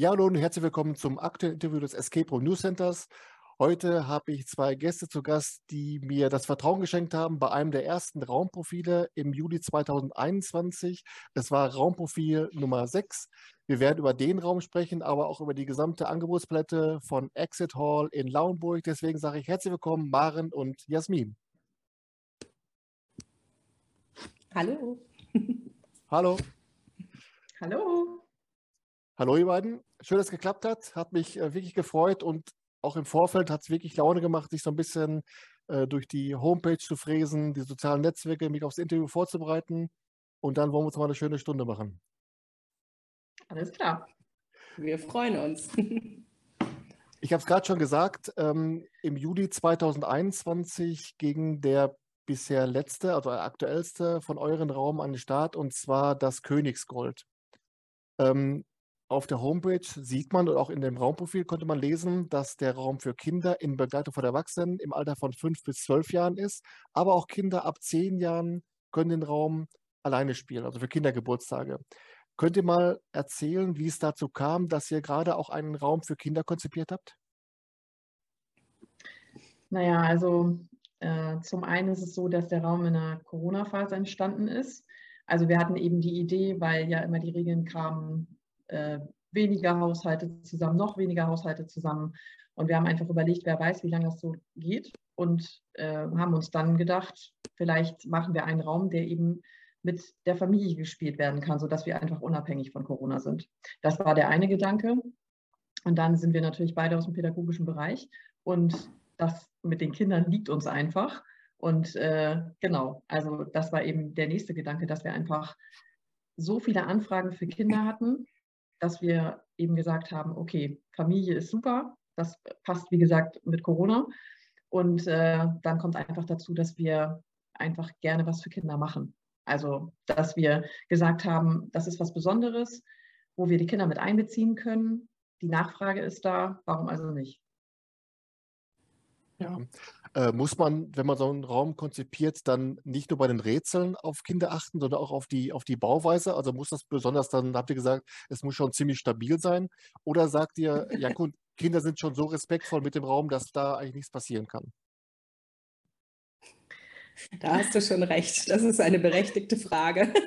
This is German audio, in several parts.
Ja, hallo und herzlich willkommen zum aktuellen Interview des Escape Room News Centers. Heute habe ich zwei Gäste zu Gast, die mir das Vertrauen geschenkt haben bei einem der ersten Raumprofile im Juli 2021. Es war Raumprofil Nummer 6. Wir werden über den Raum sprechen, aber auch über die gesamte Angebotspalette von Exit Hall in Lauenburg. Deswegen sage ich herzlich willkommen, Maren und Jasmin. Hallo. Hallo. Hallo. Hallo ihr beiden. Schön, dass es geklappt hat. Hat mich äh, wirklich gefreut und auch im Vorfeld hat es wirklich Laune gemacht, sich so ein bisschen äh, durch die Homepage zu fräsen, die sozialen Netzwerke, mich aufs Interview vorzubereiten. Und dann wollen wir uns mal eine schöne Stunde machen. Alles klar. Wir freuen uns. ich habe es gerade schon gesagt, ähm, im Juli 2021 ging der bisher letzte, also aktuellste von euren Raum an den Start, und zwar das Königsgold. Ähm, auf der Homepage sieht man und auch in dem Raumprofil konnte man lesen, dass der Raum für Kinder in Begleitung von Erwachsenen im Alter von fünf bis zwölf Jahren ist. Aber auch Kinder ab zehn Jahren können den Raum alleine spielen, also für Kindergeburtstage. Könnt ihr mal erzählen, wie es dazu kam, dass ihr gerade auch einen Raum für Kinder konzipiert habt? Naja, also äh, zum einen ist es so, dass der Raum in der Corona-Phase entstanden ist. Also wir hatten eben die Idee, weil ja immer die Regeln kamen, äh, weniger Haushalte zusammen, noch weniger Haushalte zusammen. Und wir haben einfach überlegt, wer weiß, wie lange das so geht. Und äh, haben uns dann gedacht, vielleicht machen wir einen Raum, der eben mit der Familie gespielt werden kann, sodass wir einfach unabhängig von Corona sind. Das war der eine Gedanke. Und dann sind wir natürlich beide aus dem pädagogischen Bereich. Und das mit den Kindern liegt uns einfach. Und äh, genau, also das war eben der nächste Gedanke, dass wir einfach so viele Anfragen für Kinder hatten, dass wir eben gesagt haben, okay, Familie ist super, das passt wie gesagt mit Corona. Und äh, dann kommt einfach dazu, dass wir einfach gerne was für Kinder machen. Also, dass wir gesagt haben, das ist was Besonderes, wo wir die Kinder mit einbeziehen können. Die Nachfrage ist da, warum also nicht? Ja. Äh, muss man, wenn man so einen Raum konzipiert, dann nicht nur bei den Rätseln auf Kinder achten, sondern auch auf die, auf die Bauweise? Also muss das besonders dann, habt ihr gesagt, es muss schon ziemlich stabil sein? Oder sagt ihr, ja gut, Kinder sind schon so respektvoll mit dem Raum, dass da eigentlich nichts passieren kann? Da hast du schon recht. Das ist eine berechtigte Frage.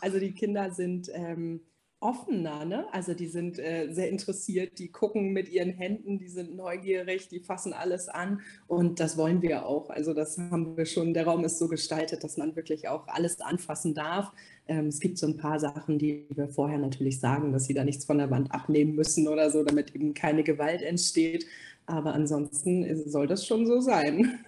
Also die Kinder sind ähm, offener, ne? Also die sind äh, sehr interessiert, die gucken mit ihren Händen, die sind neugierig, die fassen alles an und das wollen wir auch. Also das haben wir schon, der Raum ist so gestaltet, dass man wirklich auch alles anfassen darf. Ähm, es gibt so ein paar Sachen, die wir vorher natürlich sagen, dass sie da nichts von der Wand abnehmen müssen oder so, damit eben keine Gewalt entsteht. Aber ansonsten soll das schon so sein.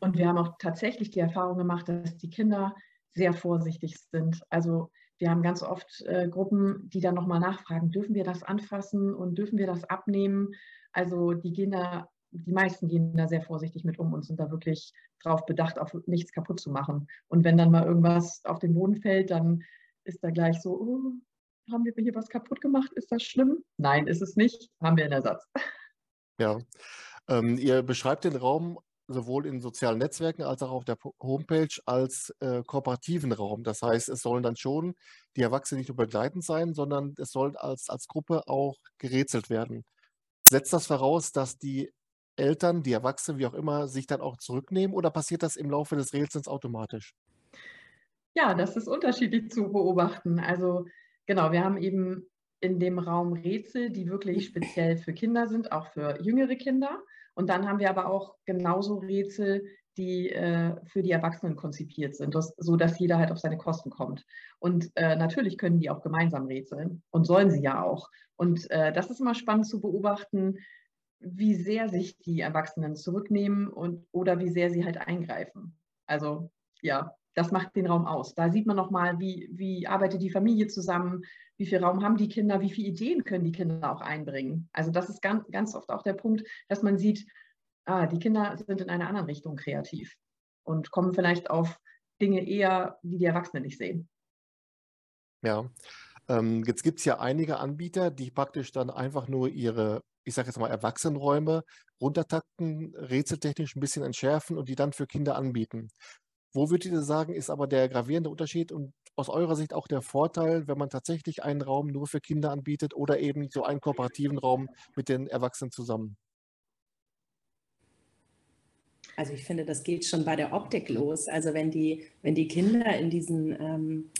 und wir haben auch tatsächlich die Erfahrung gemacht, dass die Kinder sehr vorsichtig sind. Also wir haben ganz oft äh, Gruppen, die dann nochmal nachfragen, dürfen wir das anfassen und dürfen wir das abnehmen? Also die gehen da, die meisten gehen da sehr vorsichtig mit um und sind da wirklich drauf bedacht, auf nichts kaputt zu machen. Und wenn dann mal irgendwas auf den Boden fällt, dann ist da gleich so, oh, haben wir hier was kaputt gemacht? Ist das schlimm? Nein, ist es nicht. Haben wir einen Ersatz. Ja. Ähm, ihr beschreibt den Raum sowohl in sozialen Netzwerken als auch auf der Homepage als äh, kooperativen Raum. Das heißt, es sollen dann schon die Erwachsenen nicht nur begleitend sein, sondern es soll als, als Gruppe auch gerätselt werden. Setzt das voraus, dass die Eltern, die Erwachsenen, wie auch immer, sich dann auch zurücknehmen oder passiert das im Laufe des Rätsels automatisch? Ja, das ist unterschiedlich zu beobachten. Also genau, wir haben eben in dem Raum Rätsel, die wirklich speziell für Kinder sind, auch für jüngere Kinder. Und dann haben wir aber auch genauso Rätsel, die äh, für die Erwachsenen konzipiert sind, das, so dass jeder halt auf seine Kosten kommt. Und äh, natürlich können die auch gemeinsam rätseln und sollen sie ja auch. Und äh, das ist immer spannend zu beobachten, wie sehr sich die Erwachsenen zurücknehmen und oder wie sehr sie halt eingreifen. Also ja, das macht den Raum aus. Da sieht man nochmal, wie, wie arbeitet die Familie zusammen, wie viel Raum haben die Kinder, wie viele Ideen können die Kinder auch einbringen. Also das ist ganz, ganz oft auch der Punkt, dass man sieht, ah, die Kinder sind in einer anderen Richtung kreativ und kommen vielleicht auf Dinge eher, die die Erwachsenen nicht sehen. Ja, ähm, jetzt gibt es ja einige Anbieter, die praktisch dann einfach nur ihre, ich sage jetzt mal, Erwachsenenräume runtertakten, rätseltechnisch ein bisschen entschärfen und die dann für Kinder anbieten. Wo würdet ihr sagen, ist aber der gravierende Unterschied und aus eurer Sicht auch der Vorteil, wenn man tatsächlich einen Raum nur für Kinder anbietet oder eben so einen kooperativen Raum mit den Erwachsenen zusammen? Also ich finde, das geht schon bei der Optik los. Also wenn die, wenn die Kinder in diesen ähm,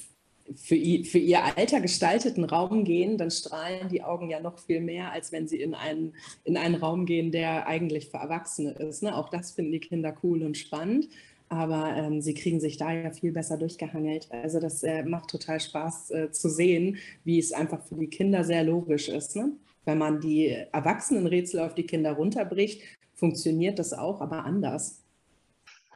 für, für ihr Alter gestalteten Raum gehen, dann strahlen die Augen ja noch viel mehr, als wenn sie in einen, in einen Raum gehen, der eigentlich für Erwachsene ist. Ne? Auch das finden die Kinder cool und spannend aber ähm, sie kriegen sich da ja viel besser durchgehangelt. Also das äh, macht total Spaß äh, zu sehen, wie es einfach für die Kinder sehr logisch ist. Ne? Wenn man die Erwachsenenrätsel auf die Kinder runterbricht, funktioniert das auch, aber anders.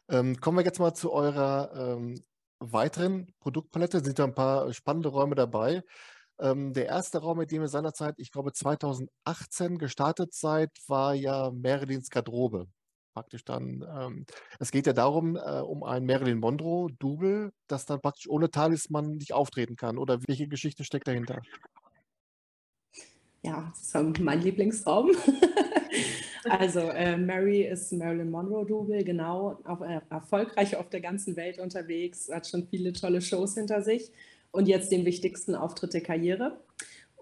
Ähm, kommen wir jetzt mal zu eurer ähm, weiteren Produktpalette. Sind da ein paar spannende Räume dabei. Ähm, der erste Raum, mit dem ihr seinerzeit, ich glaube 2018 gestartet seid, war ja Merlins Garderobe praktisch dann, ähm, es geht ja darum, äh, um ein Marilyn Monroe-Double, das dann praktisch ohne Talisman nicht auftreten kann. Oder welche Geschichte steckt dahinter? Ja, das ist mein Lieblingsraum. also äh, Mary ist Marilyn Monroe-Double, genau, auch, äh, erfolgreich auf der ganzen Welt unterwegs, hat schon viele tolle Shows hinter sich und jetzt den wichtigsten Auftritt der Karriere.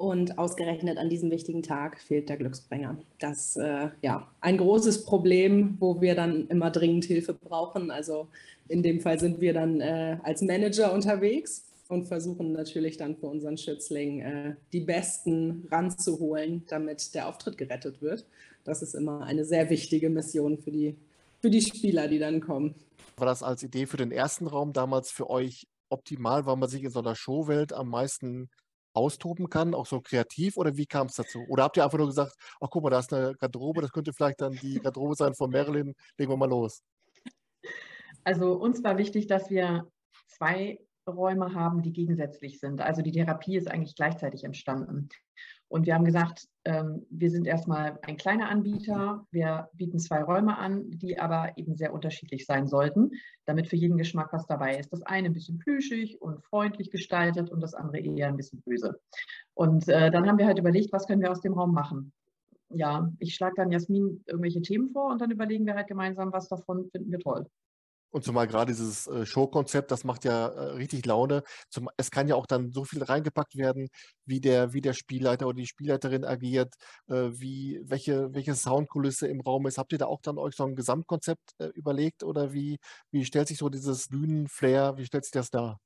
Und ausgerechnet an diesem wichtigen Tag fehlt der Glücksbringer. Das äh, ja ein großes Problem, wo wir dann immer dringend Hilfe brauchen. Also in dem Fall sind wir dann äh, als Manager unterwegs und versuchen natürlich dann für unseren Schützling äh, die Besten ranzuholen, damit der Auftritt gerettet wird. Das ist immer eine sehr wichtige Mission für die, für die Spieler, die dann kommen. War das als Idee für den ersten Raum damals für euch optimal, weil man sich in so einer Showwelt am meisten austoben kann, auch so kreativ? Oder wie kam es dazu? Oder habt ihr einfach nur gesagt, ach guck mal, da ist eine Garderobe, das könnte vielleicht dann die Garderobe sein von Marilyn, legen wir mal los. Also uns war wichtig, dass wir zwei Räume haben, die gegensätzlich sind. Also die Therapie ist eigentlich gleichzeitig entstanden. Und wir haben gesagt, ähm, wir sind erstmal ein kleiner Anbieter. Wir bieten zwei Räume an, die aber eben sehr unterschiedlich sein sollten, damit für jeden Geschmack was dabei ist. Das eine ein bisschen plüschig und freundlich gestaltet und das andere eher ein bisschen böse. Und äh, dann haben wir halt überlegt, was können wir aus dem Raum machen. Ja, ich schlage dann Jasmin irgendwelche Themen vor und dann überlegen wir halt gemeinsam, was davon finden wir toll. Und zumal gerade dieses äh, Showkonzept, das macht ja äh, richtig Laune. Zum, es kann ja auch dann so viel reingepackt werden, wie der, wie der Spielleiter oder die Spielleiterin agiert, äh, wie, welche, welche Soundkulisse im Raum ist. Habt ihr da auch dann euch so ein Gesamtkonzept überlegt oder wie, wie stellt sich so dieses Bühnenflair, wie stellt sich das dar?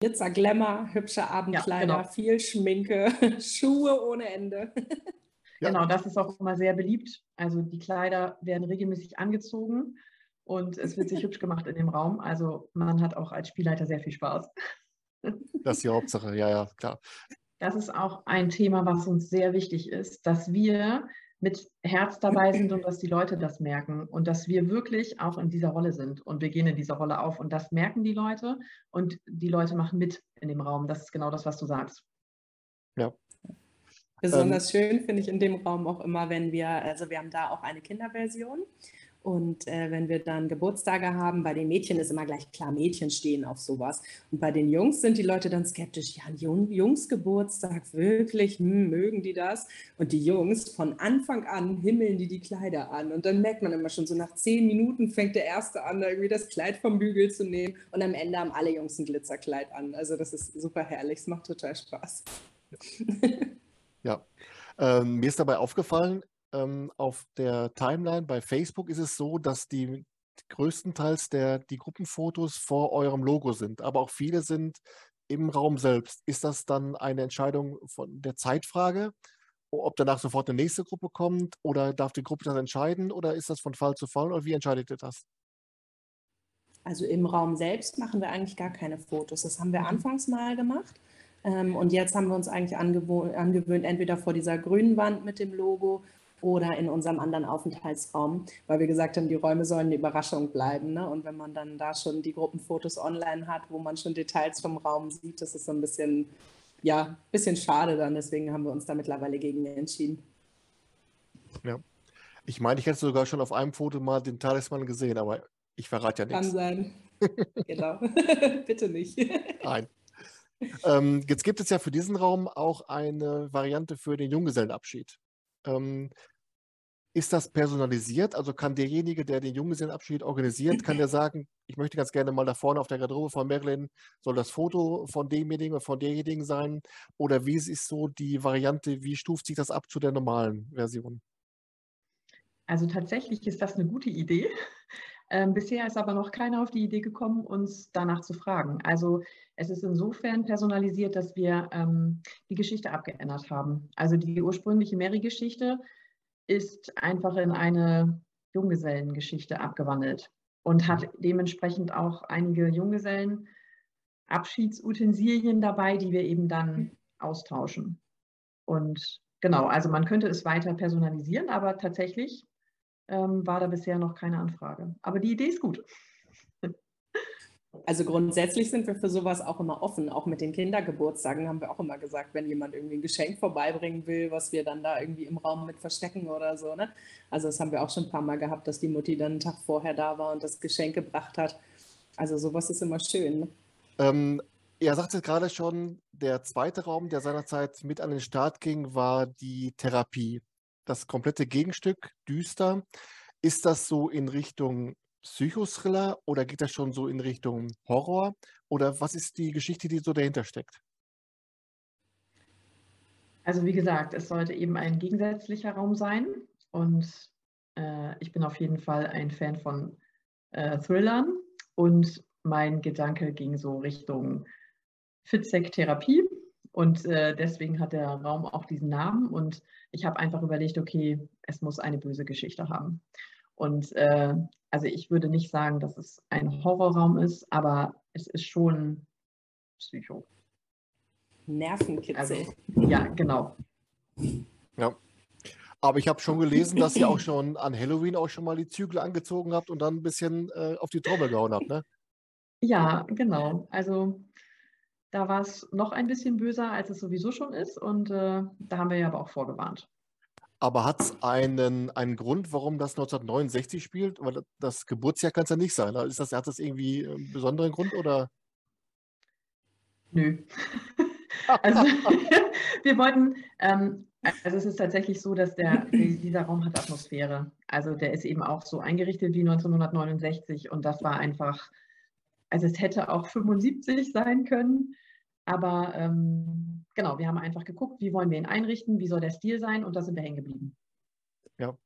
Glitzer, Glamour, hübsche Abendkleider, ja, genau. viel Schminke, Schuhe ohne Ende. Ja. Genau, das ist auch immer sehr beliebt. Also die Kleider werden regelmäßig angezogen und es wird sich hübsch gemacht in dem Raum. Also man hat auch als Spielleiter sehr viel Spaß. Das ist die Hauptsache, ja, ja, klar. Das ist auch ein Thema, was uns sehr wichtig ist, dass wir mit Herz dabei sind und dass die Leute das merken und dass wir wirklich auch in dieser Rolle sind und wir gehen in dieser Rolle auf und das merken die Leute und die Leute machen mit in dem Raum. Das ist genau das, was du sagst. Ja. Besonders ähm, schön finde ich in dem Raum auch immer, wenn wir, also wir haben da auch eine Kinderversion und äh, wenn wir dann Geburtstage haben, bei den Mädchen ist immer gleich klar, Mädchen stehen auf sowas. Und bei den Jungs sind die Leute dann skeptisch. Ja, ein Jung, Jungsgeburtstag, wirklich, hm, mögen die das? Und die Jungs, von Anfang an himmeln die die Kleider an. Und dann merkt man immer schon, so nach zehn Minuten fängt der Erste an, irgendwie das Kleid vom Bügel zu nehmen. Und am Ende haben alle Jungs ein Glitzerkleid an. Also das ist super herrlich, es macht total Spaß. Ja, ähm, mir ist dabei aufgefallen, ähm, auf der Timeline bei Facebook ist es so, dass die größtenteils der, die Gruppenfotos vor eurem Logo sind, aber auch viele sind im Raum selbst. Ist das dann eine Entscheidung von der Zeitfrage, ob danach sofort eine nächste Gruppe kommt oder darf die Gruppe das entscheiden oder ist das von Fall zu Fall oder wie entscheidet ihr das? Also im Raum selbst machen wir eigentlich gar keine Fotos. Das haben wir mhm. anfangs mal gemacht. Ähm, und jetzt haben wir uns eigentlich angewöhnt, entweder vor dieser grünen Wand mit dem Logo oder in unserem anderen Aufenthaltsraum, weil wir gesagt haben, die Räume sollen eine Überraschung bleiben. Ne? Und wenn man dann da schon die Gruppenfotos online hat, wo man schon Details vom Raum sieht, das ist so ein bisschen, ja, bisschen schade dann. Deswegen haben wir uns da mittlerweile gegen entschieden. Ja. Ich meine, ich hätte sogar schon auf einem Foto mal den Talisman gesehen, aber ich verrate ja nichts. Kann sein. genau. Bitte nicht. Nein. Ähm, jetzt gibt es ja für diesen Raum auch eine Variante für den Junggesellenabschied. Ähm, ist das personalisiert? Also kann derjenige, der den Junggesellenabschied organisiert, kann der sagen, ich möchte ganz gerne mal da vorne auf der Garderobe von Marilyn, soll das Foto von demjenigen oder von derjenigen sein? Oder wie ist so die Variante, wie stuft sich das ab zu der normalen Version? Also tatsächlich ist das eine gute Idee. Ähm, bisher ist aber noch keiner auf die Idee gekommen, uns danach zu fragen. Also es ist insofern personalisiert, dass wir ähm, die Geschichte abgeändert haben. Also die ursprüngliche Mary-Geschichte ist einfach in eine Junggesellengeschichte abgewandelt und hat dementsprechend auch einige Junggesellen Abschiedsutensilien dabei, die wir eben dann austauschen. Und genau, also man könnte es weiter personalisieren, aber tatsächlich ähm, war da bisher noch keine Anfrage. Aber die Idee ist gut. Also grundsätzlich sind wir für sowas auch immer offen. Auch mit den Kindergeburtstagen haben wir auch immer gesagt, wenn jemand irgendwie ein Geschenk vorbeibringen will, was wir dann da irgendwie im Raum mit verstecken oder so. Ne? Also das haben wir auch schon ein paar Mal gehabt, dass die Mutti dann einen Tag vorher da war und das Geschenk gebracht hat. Also sowas ist immer schön. Ne? Ähm, ihr sagt es gerade schon, der zweite Raum, der seinerzeit mit an den Start ging, war die Therapie. Das komplette Gegenstück, düster. Ist das so in Richtung Psychothriller oder geht das schon so in Richtung Horror? Oder was ist die Geschichte, die so dahinter steckt? Also wie gesagt, es sollte eben ein gegensätzlicher Raum sein und äh, ich bin auf jeden Fall ein Fan von äh, Thrillern und mein Gedanke ging so Richtung Fitzek-Therapie und äh, deswegen hat der Raum auch diesen Namen und ich habe einfach überlegt, okay, es muss eine böse Geschichte haben. Und äh, also ich würde nicht sagen, dass es ein Horrorraum ist, aber es ist schon Psycho. Nervenkitzel. Also, ja, genau. Ja. Aber ich habe schon gelesen, dass ihr auch schon an Halloween auch schon mal die Zügel angezogen habt und dann ein bisschen äh, auf die Trommel gehauen habt, ne? Ja, genau. Also da war es noch ein bisschen böser, als es sowieso schon ist. Und äh, da haben wir ja aber auch vorgewarnt. Aber hat es einen, einen Grund, warum das 1969 spielt? Weil das Geburtsjahr kann es ja nicht sein. Ist das, hat das irgendwie einen besonderen Grund oder? Nö. also wir wollten, ähm, also es ist tatsächlich so, dass der, dieser Raum hat Atmosphäre. Also der ist eben auch so eingerichtet wie 1969 und das war einfach, also es hätte auch 75 sein können, aber ähm, genau, wir haben einfach geguckt, wie wollen wir ihn einrichten, wie soll der Stil sein und da sind wir hängen geblieben. Ja.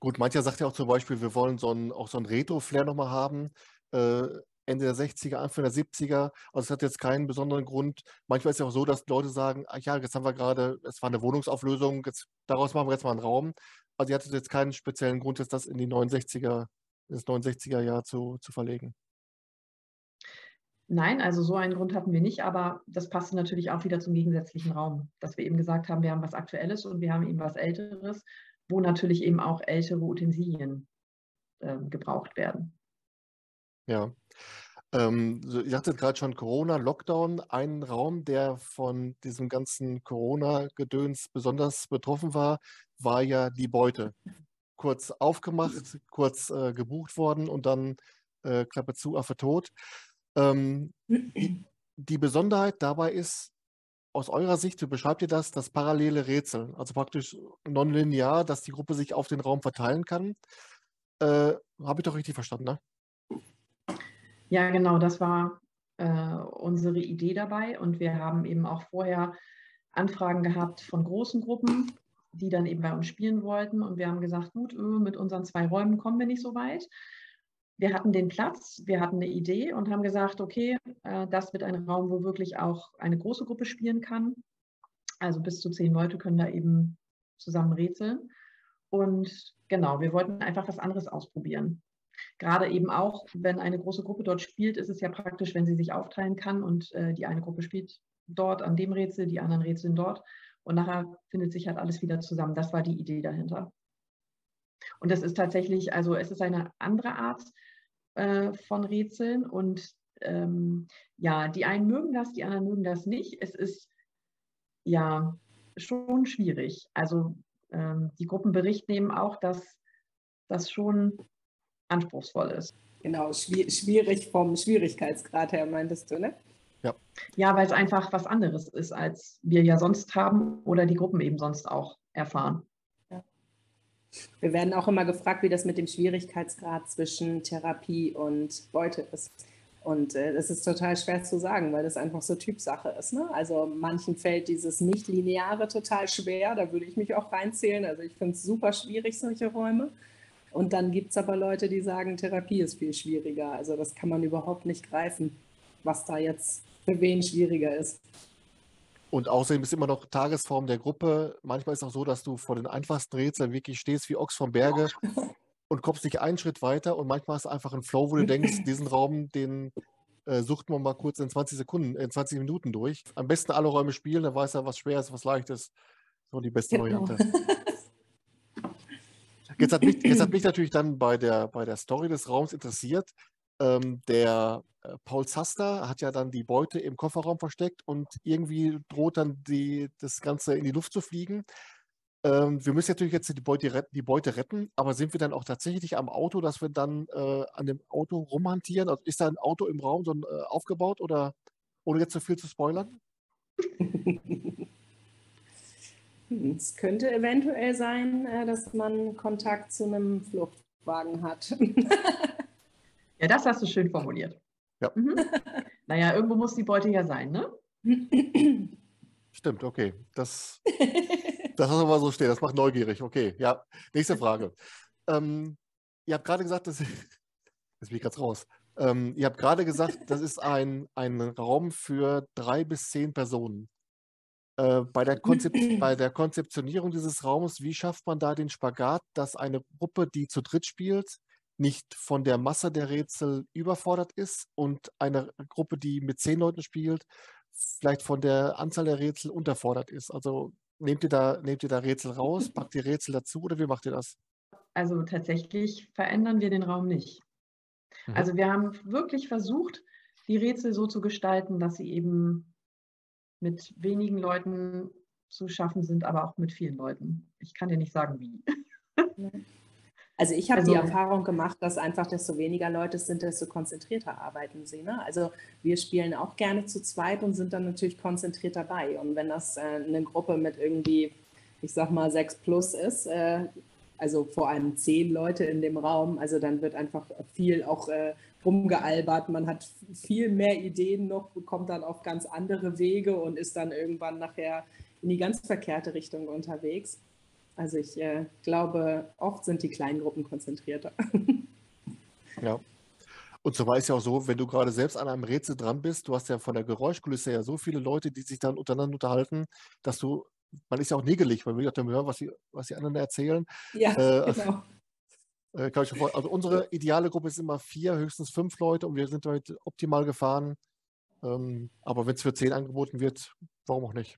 Gut, mancher sagt ja auch zum Beispiel, wir wollen so ein, auch so ein Retro-Flair nochmal haben. Äh, Ende der 60er, Anfang der 70er. Also es hat jetzt keinen besonderen Grund. Manchmal ist es ja auch so, dass Leute sagen, ach ja, jetzt haben wir gerade, es war eine Wohnungsauflösung, jetzt, daraus machen wir jetzt mal einen Raum. Also ihr hattet jetzt keinen speziellen Grund, jetzt das in die 69er, ins 69er Jahr zu, zu verlegen. Nein, also so einen Grund hatten wir nicht, aber das passte natürlich auch wieder zum gegensätzlichen Raum, dass wir eben gesagt haben, wir haben was Aktuelles und wir haben eben was Älteres, wo natürlich eben auch ältere Utensilien äh, gebraucht werden. Ja. Ähm, ihr hattet gerade schon Corona, Lockdown. Ein Raum, der von diesem ganzen Corona-Gedöns besonders betroffen war, war ja die Beute. Kurz aufgemacht, kurz äh, gebucht worden und dann äh, Klappe zu, Affe tot. Ähm, die, Besonderheit dabei ist, aus eurer Sicht, wie beschreibt ihr das, das parallele Rätsel, also praktisch nonlinear, dass die Gruppe sich auf den Raum verteilen kann. Äh, Habe ich doch richtig verstanden, ne? Ja, genau, das war äh, unsere Idee dabei und wir haben eben auch vorher Anfragen gehabt von großen Gruppen, die dann eben bei uns spielen wollten und wir haben gesagt, gut, äh, mit unseren zwei Räumen kommen wir nicht so weit wir hatten den Platz, wir hatten eine Idee und haben gesagt, okay, äh, das wird ein Raum, wo wirklich auch eine große Gruppe spielen kann. Also bis zu zehn Leute können da eben zusammen rätseln. Und genau, wir wollten einfach was anderes ausprobieren. Gerade eben auch, wenn eine große Gruppe dort spielt, ist es ja praktisch, wenn sie sich aufteilen kann und äh, die eine Gruppe spielt dort an dem Rätsel, die anderen rätseln dort. Und nachher findet sich halt alles wieder zusammen. Das war die Idee dahinter. Und das ist tatsächlich, also es ist eine andere Art äh, von Rätseln und ähm, ja, die einen mögen das, die anderen mögen das nicht. Es ist ja schon schwierig. Also ähm, die Gruppenbericht nehmen auch, dass das schon anspruchsvoll ist. Genau, schwierig vom Schwierigkeitsgrad her, meintest du, ne? Ja, ja weil es einfach was anderes ist, als wir ja sonst haben oder die Gruppen eben sonst auch erfahren. Wir werden auch immer gefragt, wie das mit dem Schwierigkeitsgrad zwischen Therapie und Beute ist. Und äh, das ist total schwer zu sagen, weil das einfach so Typsache ist. Ne? Also manchen fällt dieses Nicht-Lineare total schwer, da würde ich mich auch reinzählen. Also ich finde es super schwierig, solche Räume. Und dann gibt es aber Leute, die sagen, Therapie ist viel schwieriger. Also das kann man überhaupt nicht greifen, was da jetzt für wen schwieriger ist. Und außerdem ist immer noch Tagesform der Gruppe. Manchmal ist es auch so, dass du vor den einfachsten Rätseln wirklich stehst wie Ochs vom Berge und kommst nicht einen Schritt weiter. Und manchmal hast du einfach einen Flow, wo du denkst, diesen Raum, den äh, sucht man mal kurz in 20 Sekunden, in 20 Minuten durch. Am besten alle Räume spielen, dann weiß er, was schwer ist, was leicht ist. So die beste genau. Variante. Jetzt hat, mich, jetzt hat mich natürlich dann bei der, bei der Story des Raums interessiert. Ähm, der äh, Paul Zaster hat ja dann die Beute im Kofferraum versteckt und irgendwie droht dann die, das Ganze in die Luft zu fliegen. Ähm, wir müssen natürlich jetzt die Beute, retten, die Beute, retten, aber sind wir dann auch tatsächlich am Auto, dass wir dann äh, an dem Auto rumhantieren? Also ist da ein Auto im Raum so äh, aufgebaut oder ohne jetzt so viel zu spoilern? Es könnte eventuell sein, äh, dass man Kontakt zu einem Fluchtwagen hat. ja, das hast du schön formuliert. Ja. Mhm. Naja, irgendwo muss die Beute ja sein, ne? Stimmt, okay. Das, das lassen wir mal so stehen. Das macht neugierig. Okay, ja. Nächste Frage. Ähm, ihr habt gerade gesagt, das, jetzt bin ich ganz raus. Ähm, ihr habt gerade gesagt, das ist ein, ein Raum für drei bis zehn Personen. Äh, bei, der bei der Konzeptionierung dieses Raumes, wie schafft man da den Spagat, dass eine Gruppe, die zu dritt spielt, nicht von der Masse der Rätsel überfordert ist und eine Gruppe, die mit zehn Leuten spielt, vielleicht von der Anzahl der Rätsel unterfordert ist? Also nehmt ihr da, nehmt ihr da Rätsel raus, packt ihr Rätsel dazu oder wie macht ihr das? Also tatsächlich verändern wir den Raum nicht. Mhm. Also wir haben wirklich versucht, die Rätsel so zu gestalten, dass sie eben mit wenigen Leuten zu schaffen sind, aber auch mit vielen Leuten. Ich kann dir nicht sagen, wie. Also ich habe also, die Erfahrung gemacht, dass einfach desto weniger Leute es sind, desto konzentrierter arbeiten sie. Ne? Also wir spielen auch gerne zu zweit und sind dann natürlich konzentriert dabei. Und wenn das äh, eine Gruppe mit irgendwie, ich sag mal, sechs plus ist, äh, also vor allem zehn Leute in dem Raum, also dann wird einfach viel auch äh, rumgealbert. Man hat viel mehr Ideen noch, bekommt dann auf ganz andere Wege und ist dann irgendwann nachher in die ganz verkehrte Richtung unterwegs. Also ich äh, glaube, oft sind die kleinen Gruppen konzentrierter. ja. Und so war es ja auch so, wenn du gerade selbst an einem Rätsel dran bist, du hast ja von der Geräuschkulisse ja so viele Leute, die sich dann untereinander unterhalten, dass du, man ist ja auch nägelig, weil wir ja hören, was die, was die anderen erzählen. Ja, äh, genau. Äh, also unsere ideale Gruppe ist immer vier, höchstens fünf Leute und wir sind heute optimal gefahren. Ähm, aber wenn es für zehn angeboten wird, warum auch nicht?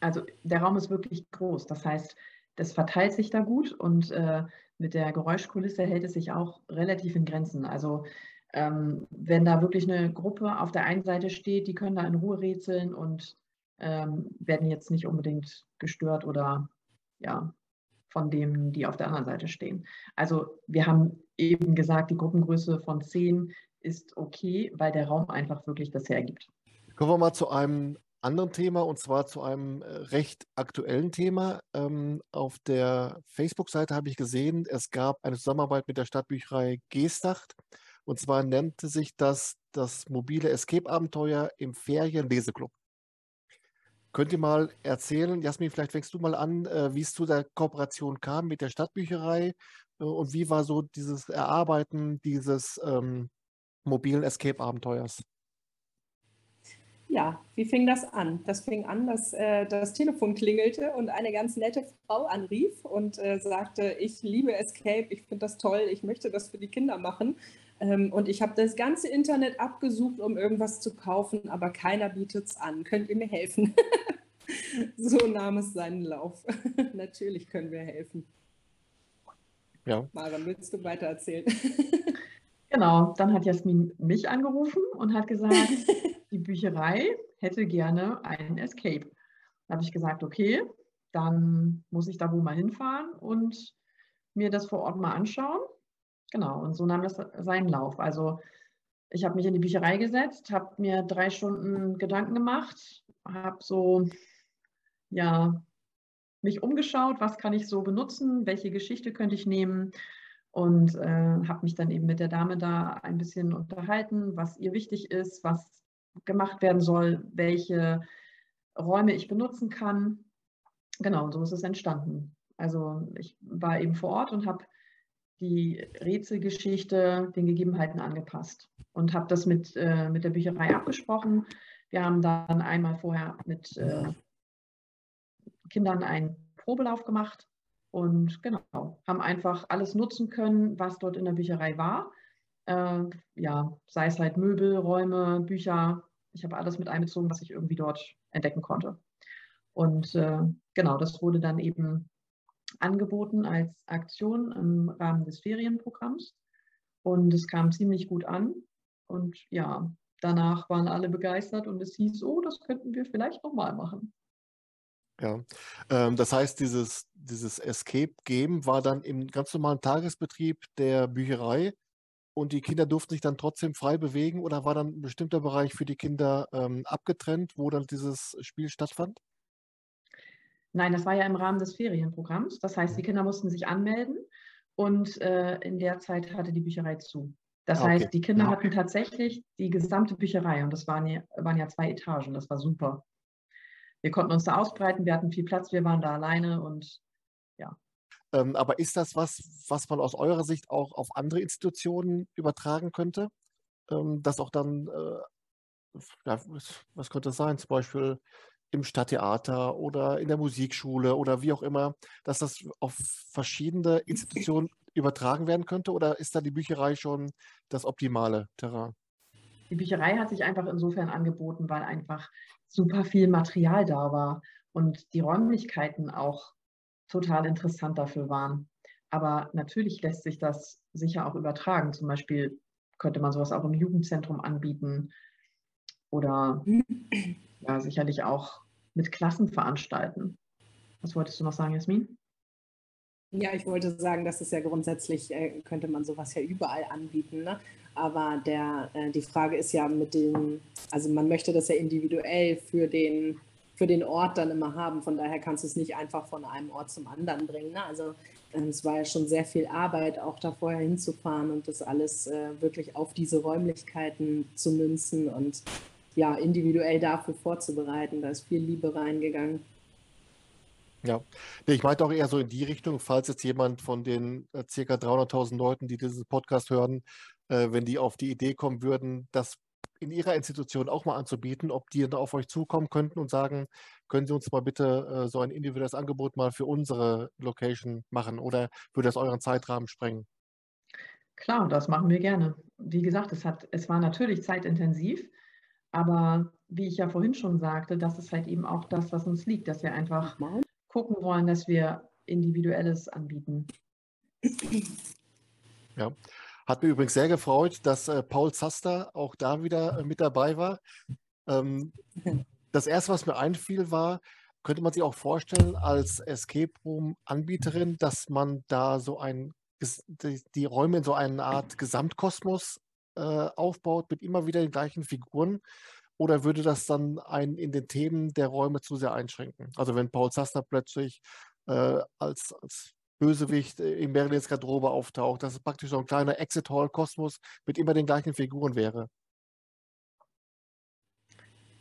Also der Raum ist wirklich groß. Das heißt, das verteilt sich da gut und äh, mit der Geräuschkulisse hält es sich auch relativ in Grenzen. Also ähm, wenn da wirklich eine Gruppe auf der einen Seite steht, die können da in Ruhe rätseln und ähm, werden jetzt nicht unbedingt gestört oder ja, von denen, die auf der anderen Seite stehen. Also wir haben eben gesagt, die Gruppengröße von 10 ist okay, weil der Raum einfach wirklich das hergibt. Kommen wir mal zu einem anderen Thema und zwar zu einem äh, recht aktuellen Thema. Ähm, auf der Facebook-Seite habe ich gesehen, es gab eine Zusammenarbeit mit der Stadtbücherei Geestacht. Und zwar nannte sich das das mobile Escape-Abenteuer im Ferien-Leseclub. Könnt ihr mal erzählen, Jasmin, vielleicht fängst du mal an, äh, wie es zu der Kooperation kam mit der Stadtbücherei äh, und wie war so dieses Erarbeiten dieses ähm, mobilen Escape-Abenteuers? Ja, wie fing das an? Das fing an, dass äh, das Telefon klingelte und eine ganz nette Frau anrief und äh, sagte, ich liebe Escape, ich finde das toll, ich möchte das für die Kinder machen. Ähm, und ich habe das ganze Internet abgesucht, um irgendwas zu kaufen, aber keiner bietet es an. Könnt ihr mir helfen? so nahm es seinen Lauf. Natürlich können wir helfen. Ja. Maren, willst du weiter erzählen? genau, dann hat Jasmin mich angerufen und hat gesagt, die Bücherei hätte gerne einen Escape. Da habe ich gesagt, okay, dann muss ich da wohl mal hinfahren und mir das vor Ort mal anschauen. Genau, und so nahm das seinen Lauf. Also ich habe mich in die Bücherei gesetzt, habe mir drei Stunden Gedanken gemacht, habe so, ja, mich umgeschaut, was kann ich so benutzen, welche Geschichte könnte ich nehmen und äh, habe mich dann eben mit der Dame da ein bisschen unterhalten, was ihr wichtig ist, was gemacht werden soll, welche Räume ich benutzen kann. Genau, so ist es entstanden. Also ich war eben vor Ort und habe die Rätselgeschichte den Gegebenheiten angepasst und habe das mit, äh, mit der Bücherei abgesprochen. Wir haben dann einmal vorher mit äh, Kindern einen Probelauf gemacht und genau, haben einfach alles nutzen können, was dort in der Bücherei war. Äh, ja, sei es halt Möbel, Räume, Bücher. Ich habe alles mit einbezogen, was ich irgendwie dort entdecken konnte. Und äh, genau, das wurde dann eben angeboten als Aktion im Rahmen des Ferienprogramms. Und es kam ziemlich gut an. Und ja, danach waren alle begeistert und es hieß, oh, das könnten wir vielleicht nochmal machen. Ja, ähm, das heißt, dieses, dieses Escape Game war dann im ganz normalen Tagesbetrieb der Bücherei und die Kinder durften sich dann trotzdem frei bewegen oder war dann ein bestimmter Bereich für die Kinder ähm, abgetrennt, wo dann dieses Spiel stattfand? Nein, das war ja im Rahmen des Ferienprogramms. Das heißt, die Kinder mussten sich anmelden und äh, in der Zeit hatte die Bücherei zu. Das ah, okay. heißt, die Kinder ja. hatten tatsächlich die gesamte Bücherei und das waren ja, waren ja zwei Etagen. Das war super wir konnten uns da ausbreiten, wir hatten viel Platz, wir waren da alleine und. Ähm, aber ist das was, was man aus eurer Sicht auch auf andere Institutionen übertragen könnte? Ähm, dass auch dann, äh, ja, was könnte das sein, zum Beispiel im Stadttheater oder in der Musikschule oder wie auch immer, dass das auf verschiedene Institutionen übertragen werden könnte? Oder ist da die Bücherei schon das optimale Terrain? Die Bücherei hat sich einfach insofern angeboten, weil einfach super viel Material da war und die Räumlichkeiten auch total interessant dafür waren. Aber natürlich lässt sich das sicher auch übertragen. Zum Beispiel könnte man sowas auch im Jugendzentrum anbieten oder ja, sicherlich auch mit Klassen veranstalten. Was wolltest du noch sagen, Jasmin? Ja, ich wollte sagen, dass es ja grundsätzlich, äh, könnte man sowas ja überall anbieten. Ne? Aber der, äh, die Frage ist ja mit dem, also man möchte das ja individuell für den, für den Ort dann immer haben. Von daher kannst du es nicht einfach von einem Ort zum anderen bringen. Ne? Also äh, es war ja schon sehr viel Arbeit, auch da vorher hinzufahren und das alles äh, wirklich auf diese Räumlichkeiten zu münzen und ja, individuell dafür vorzubereiten. Da ist viel Liebe reingegangen. Ja, ich meinte auch eher so in die Richtung, falls jetzt jemand von den äh, circa 300.000 Leuten, die diesen Podcast hören, äh, wenn die auf die Idee kommen würden, das in ihrer Institution auch mal anzubieten, ob die da auf euch zukommen könnten und sagen, können Sie uns mal bitte äh, so ein individuelles Angebot mal für unsere Location machen oder würde das euren Zeitrahmen sprengen? Klar, das machen wir gerne. Wie gesagt, es, hat, es war natürlich zeitintensiv, aber wie ich ja vorhin schon sagte, das ist halt eben auch das, was uns liegt, dass wir einfach gucken wollen, dass wir Individuelles anbieten. Ja. Hat mir übrigens sehr gefreut, dass äh, Paul Zaster auch da wieder äh, mit dabei war. Ähm, das erste, was mir einfiel, war, könnte man sich auch vorstellen, als Escape Room-Anbieterin, dass man da so ein, die, die Räume in so eine Art Gesamtkosmos äh, aufbaut mit immer wieder den gleichen Figuren oder würde das dann einen in den Themen der Räume zu sehr einschränken? Also wenn Paul Sassner plötzlich äh, als, als Bösewicht äh, in Berlins Garderobe auftaucht, dass es praktisch so ein kleiner Exit-Hall-Kosmos mit immer den gleichen Figuren wäre.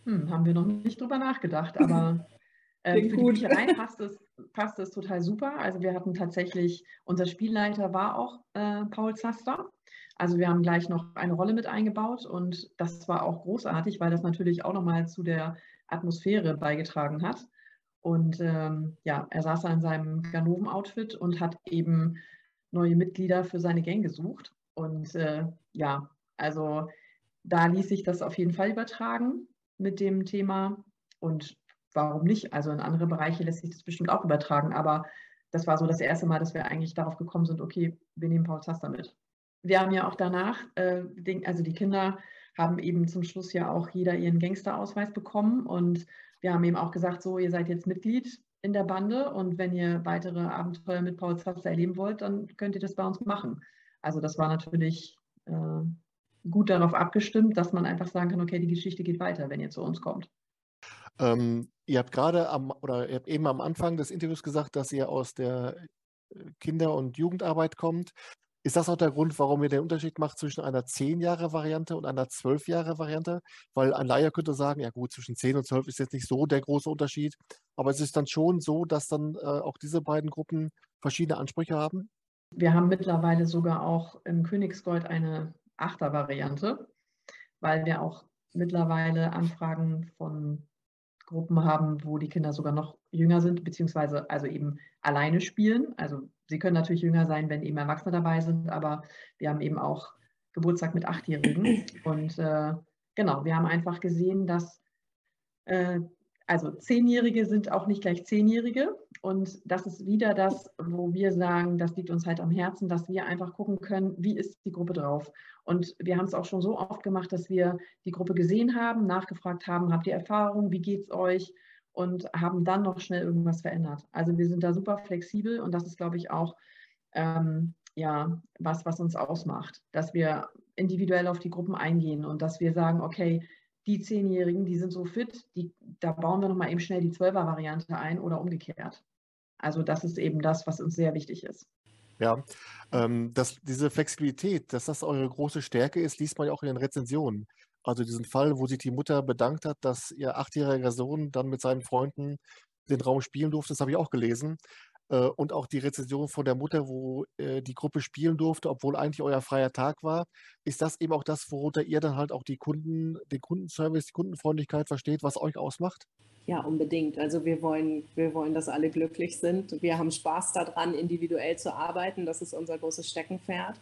Hm, haben wir noch nicht drüber nachgedacht, aber äh, für gut. die Bücherei passt es, passt es total super. Also wir hatten tatsächlich, unser Spielleiter war auch äh, Paul Zaster also wir haben gleich noch eine Rolle mit eingebaut und das war auch großartig, weil das natürlich auch nochmal zu der Atmosphäre beigetragen hat. Und ähm, ja, er saß da in seinem Ganoven-Outfit und hat eben neue Mitglieder für seine Gang gesucht. Und äh, ja, also da ließ sich das auf jeden Fall übertragen mit dem Thema. Und warum nicht? Also in andere Bereiche lässt sich das bestimmt auch übertragen. Aber das war so das erste Mal, dass wir eigentlich darauf gekommen sind, okay, wir nehmen Paul Zaster mit wir haben ja auch danach, äh, den, also die Kinder haben eben zum Schluss ja auch jeder ihren Gangsterausweis bekommen und wir haben eben auch gesagt, so, ihr seid jetzt Mitglied in der Bande und wenn ihr weitere Abenteuer mit Paul Zaster erleben wollt, dann könnt ihr das bei uns machen. Also das war natürlich äh, gut darauf abgestimmt, dass man einfach sagen kann, okay, die Geschichte geht weiter, wenn ihr zu uns kommt. Ähm, Ihr habt gerade am oder ihr habt eben am Anfang des Interviews gesagt, dass ihr aus der äh, Kinder- und Jugendarbeit kommt. Ist das auch der Grund, warum ihr den Unterschied macht zwischen einer 10-Jahre-Variante und einer 12-Jahre-Variante? Weil ein Laie könnte sagen, ja gut, zwischen 10 und 12 ist jetzt nicht so der große Unterschied, aber es ist dann schon so, dass dann äh, auch diese beiden Gruppen verschiedene Ansprüche haben? Wir haben mittlerweile sogar auch im Königsgold eine 8er-Variante, weil wir auch mittlerweile Anfragen von Gruppen haben, wo die Kinder sogar noch jünger sind, beziehungsweise also eben alleine spielen. Also sie können natürlich jünger sein, wenn eben Erwachsene dabei sind, aber wir haben eben auch Geburtstag mit Achtjährigen. Und äh, genau, wir haben einfach gesehen, dass äh, also Zehnjährige sind auch nicht gleich Zehnjährige. Und das ist wieder das, wo wir sagen, das liegt uns halt am Herzen, dass wir einfach gucken können, wie ist die Gruppe drauf. Und wir haben es auch schon so oft gemacht, dass wir die Gruppe gesehen haben, nachgefragt haben, habt ihr Erfahrung, wie geht es euch? Und haben dann noch schnell irgendwas verändert. Also wir sind da super flexibel und das ist, glaube ich, auch ähm, ja, was, was uns ausmacht, dass wir individuell auf die Gruppen eingehen und dass wir sagen, okay, die Zehnjährigen, die sind so fit, die, da bauen wir nochmal eben schnell die Zwölfer-Variante ein oder umgekehrt. Also das ist eben das, was uns sehr wichtig ist. Ja, ähm, dass diese Flexibilität, dass das eure große Stärke ist, liest man ja auch in den Rezensionen. Also diesen Fall, wo sich die Mutter bedankt hat, dass ihr achtjähriger Sohn dann mit seinen Freunden den Raum spielen durfte, das habe ich auch gelesen. Äh, und auch die Rezension von der Mutter, wo äh, die Gruppe spielen durfte, obwohl eigentlich euer freier Tag war. Ist das eben auch das, worunter ihr dann halt auch die Kunden, den Kundenservice, die Kundenfreundlichkeit versteht, was euch ausmacht? Ja, unbedingt. Also wir wollen, wir wollen, dass alle glücklich sind. Wir haben Spaß daran, individuell zu arbeiten. Das ist unser großes Steckenpferd.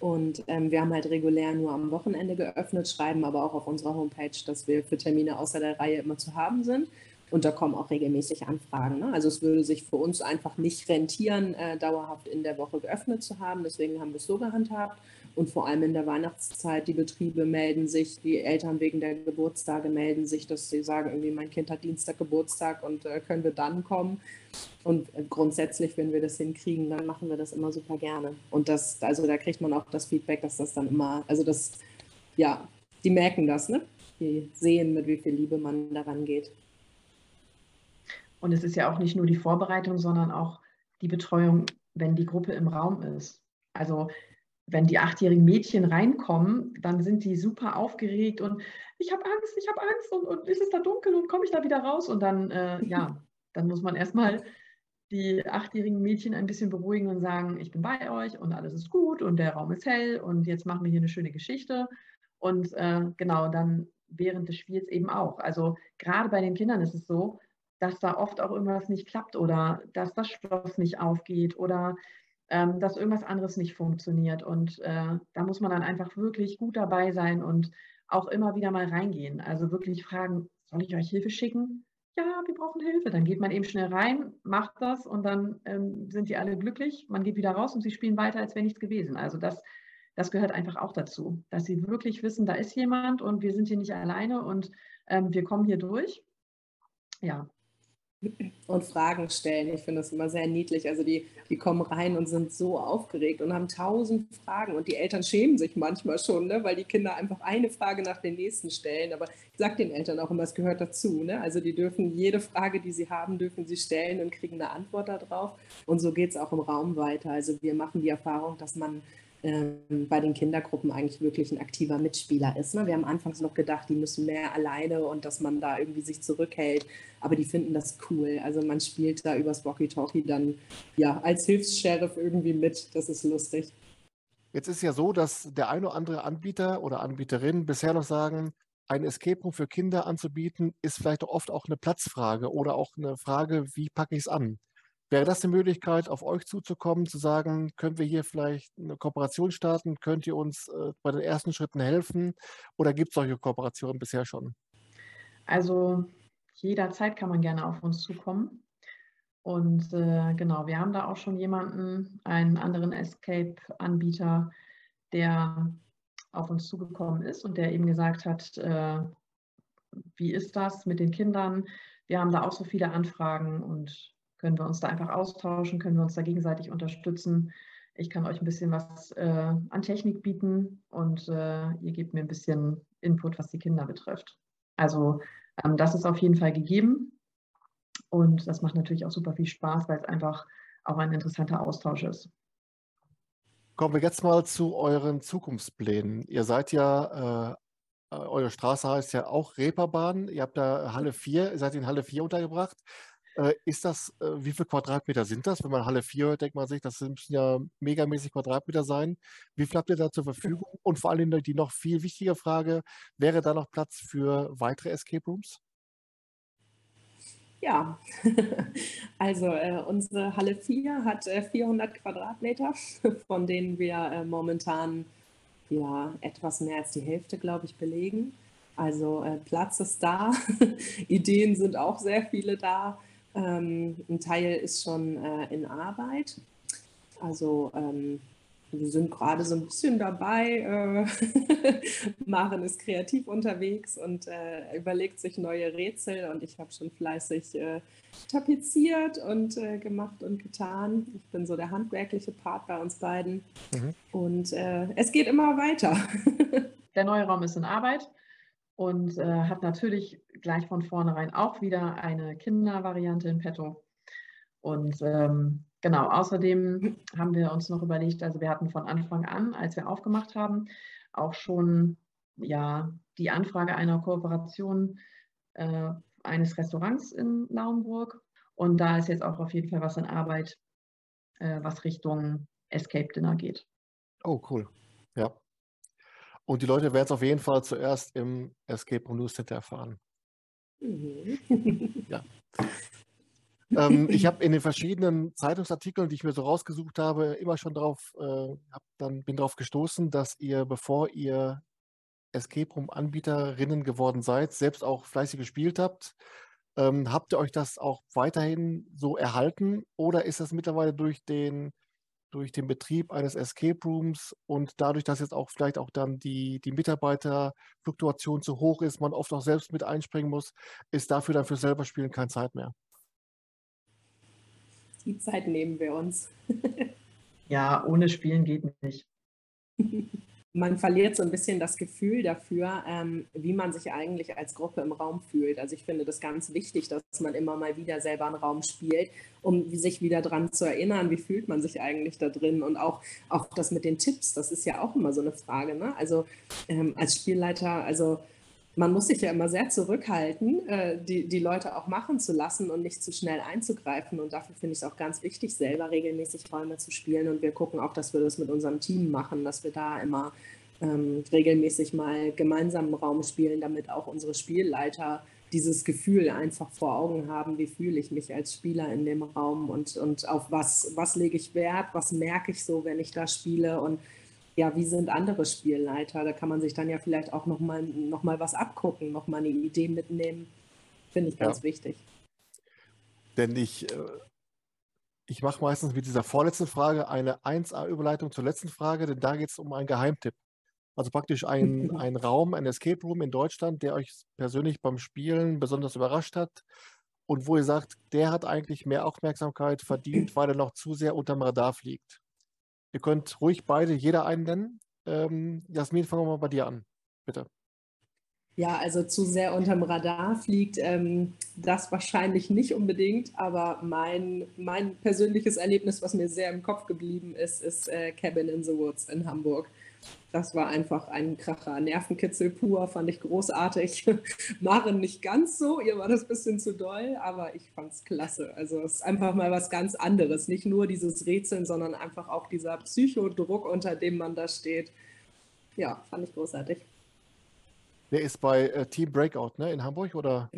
Und ähm, wir haben halt regulär nur am Wochenende geöffnet, schreiben aber auch auf unserer Homepage, dass wir für Termine außer der Reihe immer zu haben sind. Und da kommen auch regelmäßig Anfragen. Ne? Also es würde sich für uns einfach nicht rentieren, äh, dauerhaft in der Woche geöffnet zu haben. Deswegen haben wir es so gehandhabt. Und vor allem in der Weihnachtszeit, die Betriebe melden sich, die Eltern wegen der Geburtstage melden sich, dass sie sagen, irgendwie mein Kind hat Dienstag Geburtstag und äh, können wir dann kommen. Und äh, grundsätzlich, wenn wir das hinkriegen, dann machen wir das immer super gerne. Und das, also da kriegt man auch das Feedback, dass das dann immer, also das, ja, die merken das, ne? Die sehen, mit wie viel Liebe man daran geht. Und es ist ja auch nicht nur die Vorbereitung, sondern auch die Betreuung, wenn die Gruppe im Raum ist. Also wenn die achtjährigen Mädchen reinkommen, dann sind die super aufgeregt und ich habe Angst, ich habe Angst und, und ist es da dunkel und komme ich da wieder raus? Und dann, äh, ja, dann muss man erstmal die achtjährigen Mädchen ein bisschen beruhigen und sagen, ich bin bei euch und alles ist gut und der Raum ist hell und jetzt machen wir hier eine schöne Geschichte. Und äh, genau, dann während des Spiels eben auch. Also gerade bei den Kindern ist es so, dass da oft auch irgendwas nicht klappt oder dass das Schloss nicht aufgeht oder ähm, dass irgendwas anderes nicht funktioniert. Und äh, da muss man dann einfach wirklich gut dabei sein und auch immer wieder mal reingehen. Also wirklich fragen, soll ich euch Hilfe schicken? Ja, wir brauchen Hilfe. Dann geht man eben schnell rein, macht das und dann ähm, sind die alle glücklich. Man geht wieder raus und sie spielen weiter, als wäre nichts gewesen. Also das, das gehört einfach auch dazu, dass sie wirklich wissen, da ist jemand und wir sind hier nicht alleine und ähm, wir kommen hier durch. Ja, und Fragen stellen. Ich finde das immer sehr niedlich. Also die, die kommen rein und sind so aufgeregt und haben tausend Fragen und die Eltern schämen sich manchmal schon, ne? weil die Kinder einfach eine Frage nach der nächsten stellen. Aber ich sage den Eltern auch immer, es gehört dazu. Ne? Also die dürfen jede Frage, die sie haben, dürfen sie stellen und kriegen eine Antwort darauf. Und so geht es auch im Raum weiter. Also wir machen die Erfahrung, dass man bei den Kindergruppen eigentlich wirklich ein aktiver Mitspieler ist. Ne? Wir haben anfangs noch gedacht, die müssen mehr alleine und dass man da irgendwie sich zurückhält, aber die finden das cool. Also man spielt da übers Walkie-Talkie dann ja als Hilfs-Sheriff irgendwie mit. Das ist lustig. Jetzt ist ja so, dass der eine oder andere Anbieter oder Anbieterin bisher noch sagen, ein Escape Room für Kinder anzubieten, ist vielleicht oft auch eine Platzfrage oder auch eine Frage, wie packe ich es an? Wäre das eine Möglichkeit, auf euch zuzukommen, zu sagen, können wir hier vielleicht eine Kooperation starten? Könnt ihr uns äh, bei den ersten Schritten helfen? Oder gibt es solche Kooperationen bisher schon? Also jederzeit kann man gerne auf uns zukommen. Und äh, genau, wir haben da auch schon jemanden, einen anderen Escape-Anbieter, der auf uns zugekommen ist und der eben gesagt hat, äh, wie ist das mit den Kindern? Wir haben da auch so viele Anfragen und können wir uns da einfach austauschen, können wir uns da gegenseitig unterstützen. Ich kann euch ein bisschen was äh, an Technik bieten und äh, ihr gebt mir ein bisschen Input, was die Kinder betrifft. Also ähm, das ist auf jeden Fall gegeben. Und das macht natürlich auch super viel Spaß, weil es einfach auch ein interessanter Austausch ist. Kommen wir jetzt mal zu euren Zukunftsplänen. Ihr seid ja, äh, eure Straße heißt ja auch Reeperbahn. Ihr habt da Halle 4, ihr seid in Halle 4 untergebracht. Äh, ist das, äh, wie viele Quadratmeter sind das? Wenn man Halle 4 hört, denkt man sich, das müssen ja megamäßig Quadratmeter sein. Wie viel habt ihr da zur Verfügung? Und vor allem die noch viel wichtige Frage, wäre da noch Platz für weitere Escape Rooms? Ja, also äh, unsere Halle 4 hat äh, 400 Quadratmeter, von denen wir äh, momentan ja etwas mehr als die Hälfte, glaube ich, belegen. Also äh, Platz ist da, Ideen sind auch sehr viele da. Ähm, ein Teil ist schon äh, in Arbeit. Also ähm, wir sind gerade so ein bisschen dabei. Äh, Maren ist kreativ unterwegs und äh, überlegt sich neue Rätsel und ich habe schon fleißig äh, tapeziert und äh, gemacht und getan. Ich bin so der handwerkliche Part bei uns beiden mhm. und äh, es geht immer weiter. der neue Raum ist in Arbeit und äh, hat natürlich gleich von vornherein auch wieder eine Kindervariante in petto. Und ähm, Genau, außerdem haben wir uns noch überlegt, also wir hatten von Anfang an, als wir aufgemacht haben, auch schon ja, die Anfrage einer Kooperation äh, eines Restaurants in Naumburg. Und da ist jetzt auch auf jeden Fall was in Arbeit, äh, was Richtung Escape Dinner geht. Oh, cool. Ja. Und die Leute werden es auf jeden Fall zuerst im Escape Room News Center erfahren. Mhm. ja. ähm, ich habe in den verschiedenen Zeitungsartikeln, die ich mir so rausgesucht habe, immer schon darauf, äh, dann bin darauf gestoßen, dass ihr, bevor ihr Escape Room Anbieterinnen geworden seid, selbst auch fleißig gespielt habt. Ähm, habt ihr euch das auch weiterhin so erhalten oder ist das mittlerweile durch den, durch den Betrieb eines Escape Rooms und dadurch, dass jetzt auch vielleicht auch dann die, die Mitarbeiterfluktuation zu hoch ist, man oft auch selbst mit einspringen muss, ist dafür dann für selber Spielen keine Zeit mehr? Die Zeit nehmen wir uns. ja, ohne Spielen geht nicht. man verliert so ein bisschen das Gefühl dafür, ähm, wie man sich eigentlich als Gruppe im Raum fühlt. Also ich finde das ganz wichtig, dass man immer mal wieder selber einen Raum spielt, um sich wieder daran zu erinnern, wie fühlt man sich eigentlich da drin. Und auch, auch das mit den Tipps, das ist ja auch immer so eine Frage. Ne? Also ähm, als Spielleiter, also man muss sich ja immer sehr zurückhalten, äh, die, die Leute auch machen zu lassen und nicht zu schnell einzugreifen. Und dafür finde ich es auch ganz wichtig, selber regelmäßig Räume zu spielen. Und wir gucken auch, dass wir das mit unserem Team machen, dass wir da immer ähm, regelmäßig mal gemeinsam einen Raum spielen, damit auch unsere Spielleiter dieses Gefühl einfach vor Augen haben, wie fühle ich mich als Spieler in dem Raum und, und auf was, was lege ich Wert, was merke ich so, wenn ich da spiele und ja, wie sind andere Spielleiter? Da kann man sich dann ja vielleicht auch nochmal noch mal was abgucken, nochmal eine Idee mitnehmen. Finde ich ganz ja. wichtig. Denn ich, äh, ich mache meistens mit dieser vorletzten Frage eine 1A-Überleitung zur letzten Frage, denn da geht es um einen Geheimtipp. Also praktisch ein, ein Raum, ein Escape Room in Deutschland, der euch persönlich beim Spielen besonders überrascht hat und wo ihr sagt, der hat eigentlich mehr Aufmerksamkeit verdient, weil er noch zu sehr unterm Radar fliegt. Ihr könnt ruhig beide, jeder einen nennen. Ähm, Jasmin, fangen wir mal bei dir an, bitte. Ja, also zu sehr unterm Radar fliegt ähm, das wahrscheinlich nicht unbedingt, aber mein, mein persönliches Erlebnis, was mir sehr im Kopf geblieben ist, ist äh, Cabin in the Woods in Hamburg. Das war einfach ein Kracher. Nervenkitzel pur, fand ich großartig. Maren nicht ganz so, ihr war das ein bisschen zu doll, aber ich fand es klasse. Also es ist einfach mal was ganz anderes. Nicht nur dieses Rätseln, sondern einfach auch dieser Psychodruck, unter dem man da steht. Ja, fand ich großartig. Der ist bei äh, Team Breakout, ne, in Hamburg, oder?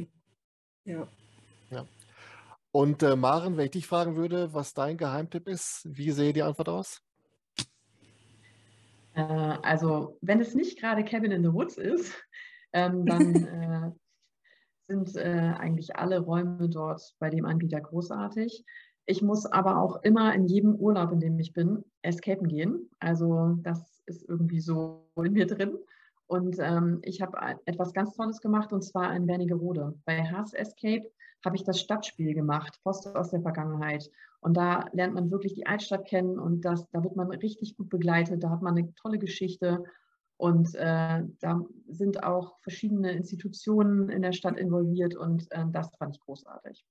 Ja. Ja. Und äh, Maren, wenn ich dich fragen würde, was dein Geheimtipp ist, wie sehe die Antwort aus? Äh, also wenn es nicht gerade Cabin in the Woods ist, ähm, dann äh, sind äh, eigentlich alle Räume dort bei dem Anbieter großartig. Ich muss aber auch immer in jedem Urlaub, in dem ich bin, escapen gehen. Also das ist irgendwie so in mir drin. Und ähm, ich habe etwas ganz Tolles gemacht und zwar in Wernigerode. Bei Haas Escape habe ich das Stadtspiel gemacht, Post aus der Vergangenheit. Und da lernt man wirklich die Altstadt kennen und das, da wird man richtig gut begleitet, da hat man eine tolle Geschichte und äh, da sind auch verschiedene Institutionen in der Stadt involviert und äh, das fand ich großartig.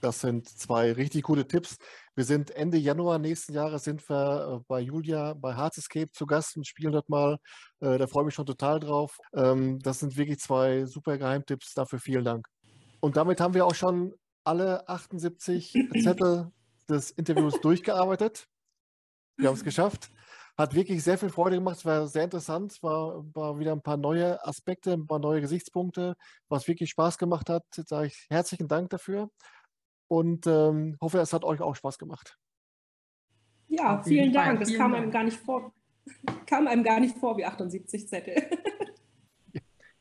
Das sind zwei richtig gute Tipps. Wir sind Ende Januar nächsten Jahres sind wir äh, bei Julia bei Hearts Escape zu Gast und spielen dort mal. Äh, da freue ich mich schon total drauf. Ähm, das sind wirklich zwei super Geheimtipps. Dafür vielen Dank. Und damit haben wir auch schon alle 78 Zettel des Interviews durchgearbeitet. Wir haben es geschafft. Hat wirklich sehr viel Freude gemacht. Es war sehr interessant. Es war, war wieder ein paar neue Aspekte, ein paar neue Gesichtspunkte, was wirklich Spaß gemacht hat. Jetzt sage ich herzlichen Dank dafür und ähm, hoffe, es hat euch auch Spaß gemacht. Ja, vielen Dank. Das kam Dank. einem gar nicht vor. Kam einem gar nicht vor wie 78 Zettel.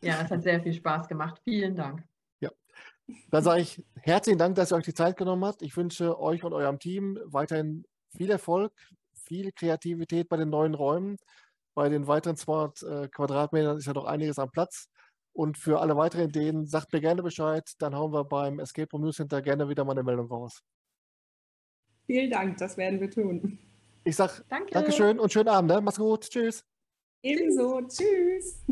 Ja, es hat sehr viel Spaß gemacht. Vielen Dank. Dann sage ich herzlichen Dank, dass ihr euch die Zeit genommen habt. Ich wünsche euch und eurem Team weiterhin viel Erfolg, viel Kreativität bei den neuen Räumen. Bei den weiteren 200 äh, Quadratmetern ist ja noch einiges am Platz. Und für alle weiteren Ideen, sagt mir gerne Bescheid. Dann hauen wir beim Escape Room News Center gerne wieder mal eine Meldung raus. Vielen Dank, das werden wir tun. Ich sage Danke. Dankeschön und schönen Abend. Ne? Mach's gut. Tschüss. Ebenso. Tschüss.